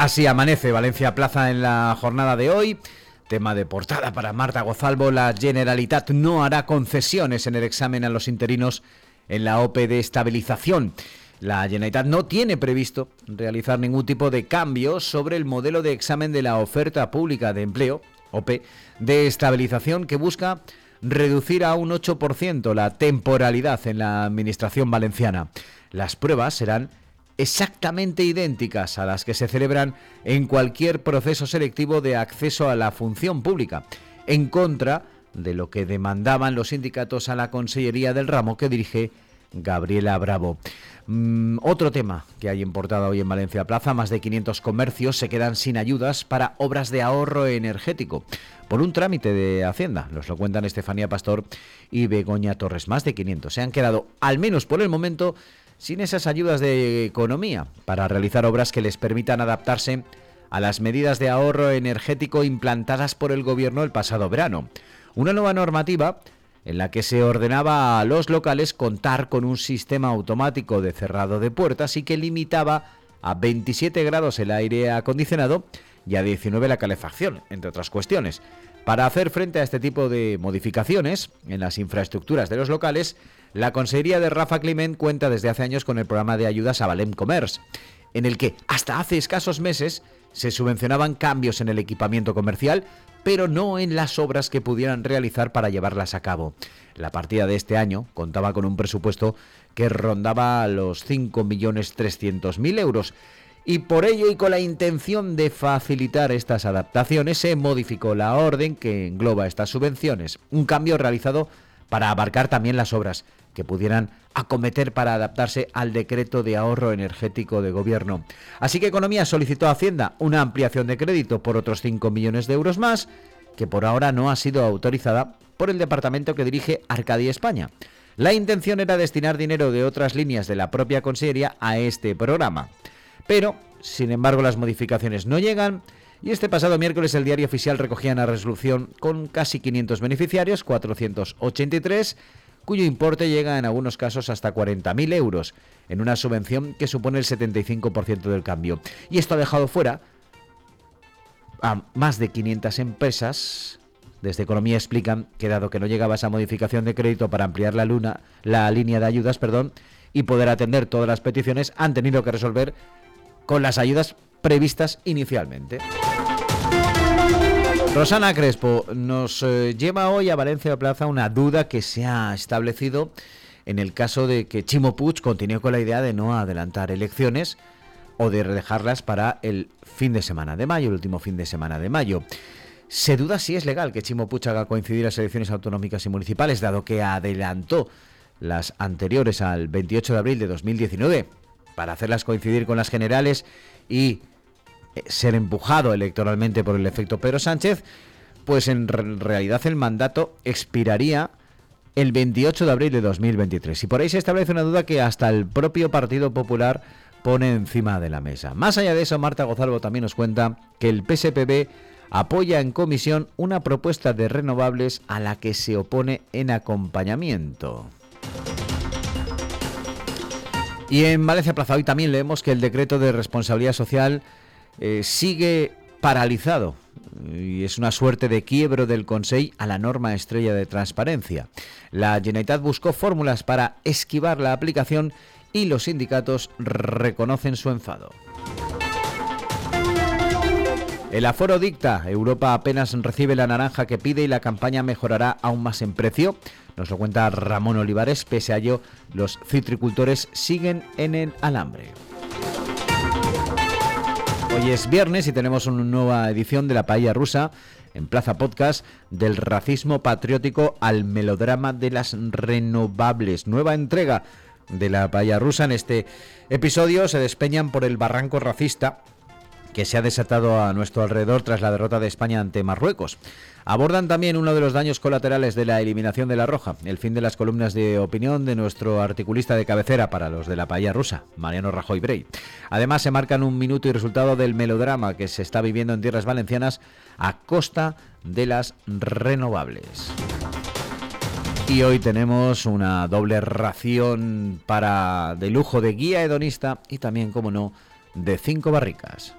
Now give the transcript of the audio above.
Así amanece Valencia Plaza en la jornada de hoy. Tema de portada para Marta Gozalvo. La Generalitat no hará concesiones en el examen a los interinos en la OPE de estabilización. La Generalitat no tiene previsto realizar ningún tipo de cambio sobre el modelo de examen de la oferta pública de empleo, OPE, de estabilización que busca reducir a un 8% la temporalidad en la administración valenciana. Las pruebas serán exactamente idénticas a las que se celebran en cualquier proceso selectivo de acceso a la función pública, en contra de lo que demandaban los sindicatos a la Consellería del Ramo que dirige Gabriela Bravo. Mm, otro tema que hay importado hoy en Valencia Plaza, más de 500 comercios se quedan sin ayudas para obras de ahorro energético por un trámite de Hacienda. Nos lo cuentan Estefanía Pastor y Begoña Torres. Más de 500 se han quedado, al menos por el momento, sin esas ayudas de economía para realizar obras que les permitan adaptarse a las medidas de ahorro energético implantadas por el gobierno el pasado verano. Una nueva normativa en la que se ordenaba a los locales contar con un sistema automático de cerrado de puertas y que limitaba a 27 grados el aire acondicionado y a 19 la calefacción, entre otras cuestiones. Para hacer frente a este tipo de modificaciones en las infraestructuras de los locales, la Consejería de Rafa Climent cuenta desde hace años con el programa de ayudas a Valem Commerce, en el que hasta hace escasos meses se subvencionaban cambios en el equipamiento comercial, pero no en las obras que pudieran realizar para llevarlas a cabo. La partida de este año contaba con un presupuesto que rondaba los 5.300.000 euros y por ello y con la intención de facilitar estas adaptaciones se modificó la orden que engloba estas subvenciones, un cambio realizado para abarcar también las obras que pudieran acometer para adaptarse al decreto de ahorro energético de gobierno. Así que Economía solicitó a Hacienda una ampliación de crédito por otros 5 millones de euros más, que por ahora no ha sido autorizada por el departamento que dirige Arcadia España. La intención era destinar dinero de otras líneas de la propia Consellería a este programa. Pero, sin embargo, las modificaciones no llegan y este pasado miércoles el diario oficial recogía una resolución con casi 500 beneficiarios, 483, cuyo importe llega en algunos casos hasta 40.000 euros, en una subvención que supone el 75% del cambio. Y esto ha dejado fuera a más de 500 empresas. Desde Economía explican que dado que no llegaba esa modificación de crédito para ampliar la, luna, la línea de ayudas perdón, y poder atender todas las peticiones, han tenido que resolver con las ayudas previstas inicialmente. Rosana Crespo nos eh, lleva hoy a Valencia Plaza una duda que se ha establecido en el caso de que Chimo Puig continúe con la idea de no adelantar elecciones o de dejarlas para el fin de semana de mayo, el último fin de semana de mayo. Se duda si es legal que Chimo Puig haga coincidir las elecciones autonómicas y municipales, dado que adelantó las anteriores al 28 de abril de 2019 para hacerlas coincidir con las generales y ser empujado electoralmente por el efecto Pedro Sánchez, pues en realidad el mandato expiraría el 28 de abril de 2023. Y por ahí se establece una duda que hasta el propio Partido Popular pone encima de la mesa. Más allá de eso, Marta Gozalvo también nos cuenta que el PSPB apoya en comisión una propuesta de renovables a la que se opone en acompañamiento. Y en Valencia Plaza hoy también leemos que el decreto de responsabilidad social eh, sigue paralizado y es una suerte de quiebro del Consejo a la norma estrella de transparencia. La Generalitat buscó fórmulas para esquivar la aplicación y los sindicatos reconocen su enfado. El aforo dicta, Europa apenas recibe la naranja que pide y la campaña mejorará aún más en precio. Nos lo cuenta Ramón Olivares, pese a ello, los citricultores siguen en el alambre. Hoy es viernes y tenemos una nueva edición de La Paella Rusa en Plaza Podcast del racismo patriótico al melodrama de las renovables. Nueva entrega de La Paella Rusa. En este episodio se despeñan por el barranco racista que se ha desatado a nuestro alrededor tras la derrota de España ante Marruecos. Abordan también uno de los daños colaterales de la eliminación de la Roja, el fin de las columnas de opinión de nuestro articulista de cabecera para los de la paella rusa, Mariano Rajoy Brey. Además, se marcan un minuto y resultado del melodrama que se está viviendo en tierras valencianas a costa de las renovables. Y hoy tenemos una doble ración para de lujo de guía hedonista y también, como no, de cinco barricas.